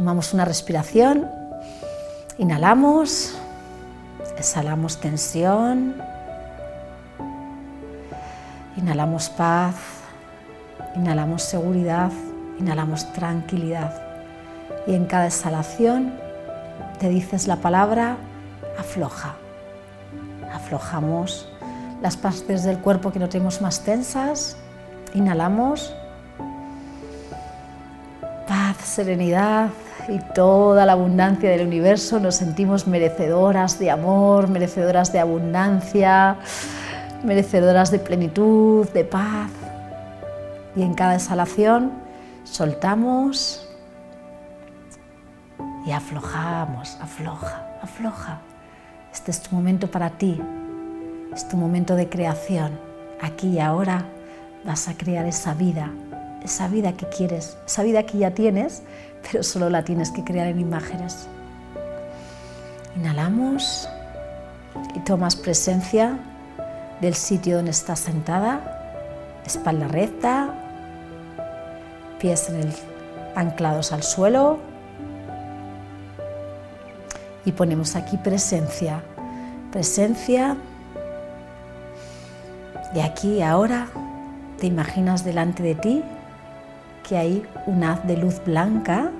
Tomamos una respiración, inhalamos, exhalamos tensión, inhalamos paz, inhalamos seguridad, inhalamos tranquilidad. Y en cada exhalación te dices la palabra afloja. Aflojamos las partes del cuerpo que no tenemos más tensas, inhalamos. Paz, serenidad y toda la abundancia del universo. Nos sentimos merecedoras de amor, merecedoras de abundancia, merecedoras de plenitud, de paz. Y en cada exhalación soltamos y aflojamos, afloja, afloja. Este es tu momento para ti, es tu momento de creación. Aquí y ahora vas a crear esa vida, esa vida que quieres, esa vida que ya tienes, pero solo la tienes que crear en imágenes. Inhalamos y tomas presencia del sitio donde estás sentada, espalda recta, pies anclados al suelo, y ponemos aquí presencia, presencia. Y aquí ahora te imaginas delante de ti que hay un haz de luz blanca.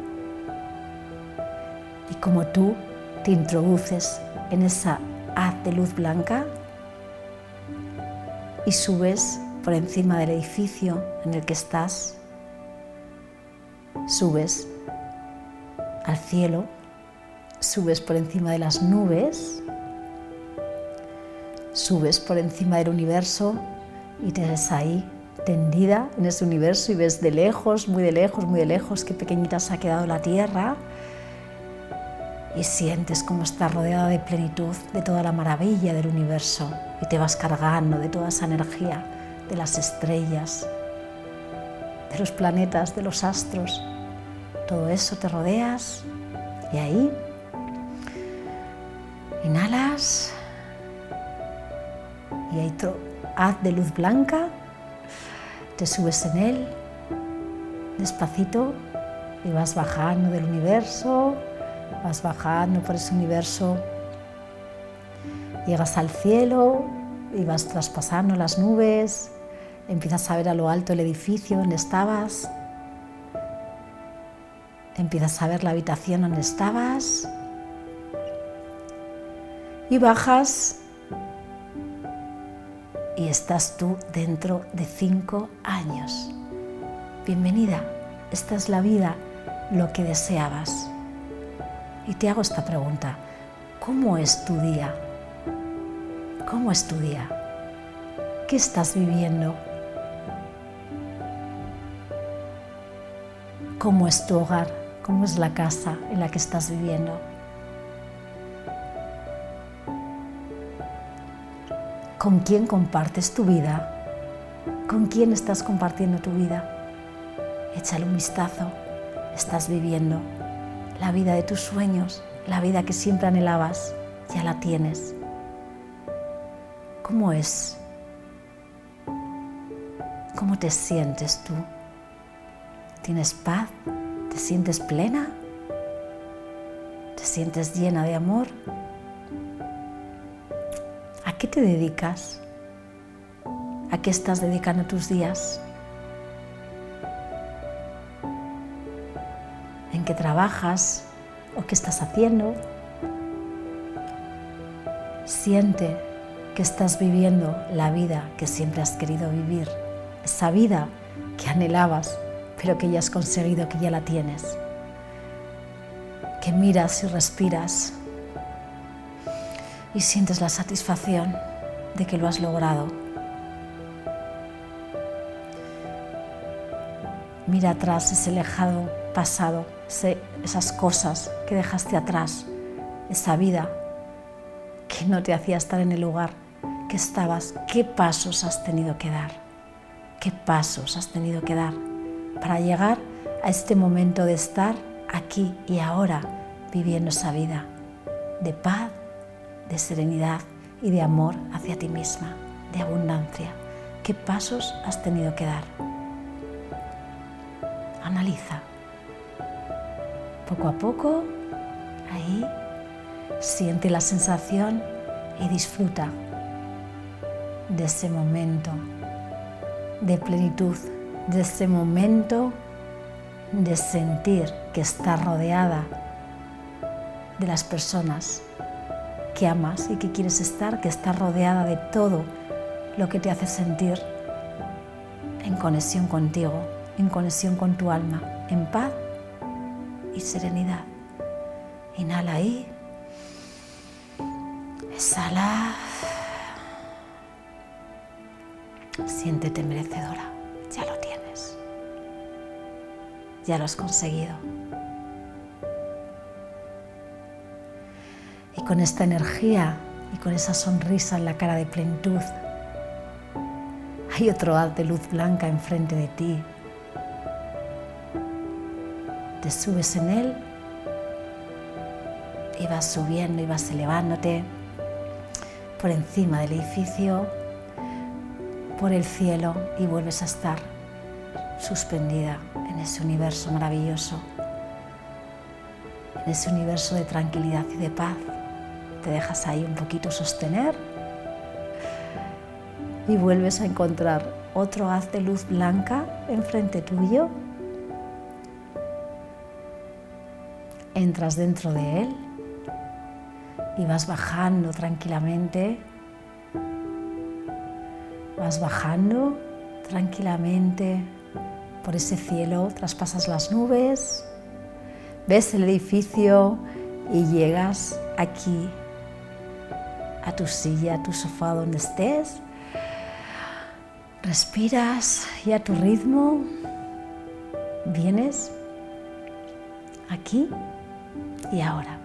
Y como tú te introduces en esa haz de luz blanca y subes por encima del edificio en el que estás, subes al cielo subes por encima de las nubes, subes por encima del universo y te ves ahí tendida en ese universo y ves de lejos, muy de lejos, muy de lejos, qué pequeñita se ha quedado la Tierra y sientes como estás rodeada de plenitud, de toda la maravilla del universo y te vas cargando de toda esa energía, de las estrellas, de los planetas, de los astros. Todo eso te rodeas y ahí Inhalas y hay haz de luz blanca, te subes en él despacito y vas bajando del universo, vas bajando por ese universo, llegas al cielo y vas traspasando las nubes, empiezas a ver a lo alto el edificio donde estabas, empiezas a ver la habitación donde estabas y bajas y estás tú dentro de cinco años. Bienvenida, esta es la vida, lo que deseabas. Y te hago esta pregunta, ¿cómo es tu día? ¿Cómo es tu día? ¿Qué estás viviendo? ¿Cómo es tu hogar? ¿Cómo es la casa en la que estás viviendo? ¿Con quién compartes tu vida? ¿Con quién estás compartiendo tu vida? Échale un vistazo. Estás viviendo la vida de tus sueños, la vida que siempre anhelabas. Ya la tienes. ¿Cómo es? ¿Cómo te sientes tú? ¿Tienes paz? ¿Te sientes plena? ¿Te sientes llena de amor? Te dedicas? ¿A qué estás dedicando tus días? ¿En qué trabajas o qué estás haciendo? Siente que estás viviendo la vida que siempre has querido vivir, esa vida que anhelabas, pero que ya has conseguido, que ya la tienes. Que miras y respiras y sientes la satisfacción de que lo has logrado. Mira atrás ese lejado pasado, esas cosas que dejaste atrás, esa vida que no te hacía estar en el lugar que estabas. ¿Qué pasos has tenido que dar? ¿Qué pasos has tenido que dar para llegar a este momento de estar aquí y ahora viviendo esa vida de paz, de serenidad y de amor hacia ti misma, de abundancia. ¿Qué pasos has tenido que dar? Analiza. Poco a poco, ahí, siente la sensación y disfruta de ese momento de plenitud, de ese momento de sentir que estás rodeada de las personas que amas y que quieres estar, que estás rodeada de todo lo que te hace sentir en conexión contigo, en conexión con tu alma, en paz y serenidad. Inhala ahí. Exhala. Siéntete merecedora. Ya lo tienes. Ya lo has conseguido. Y con esta energía y con esa sonrisa en la cara de plenitud, hay otro haz de luz blanca enfrente de ti. Te subes en él y vas subiendo y vas elevándote por encima del edificio, por el cielo y vuelves a estar suspendida en ese universo maravilloso, en ese universo de tranquilidad y de paz. Te dejas ahí un poquito sostener y vuelves a encontrar otro haz de luz blanca enfrente tuyo. Entras dentro de él y vas bajando tranquilamente. Vas bajando tranquilamente por ese cielo, traspasas las nubes, ves el edificio y llegas aquí a tu silla, a tu sofá donde estés Respiras y a tu ritmo vienes aquí y ahora.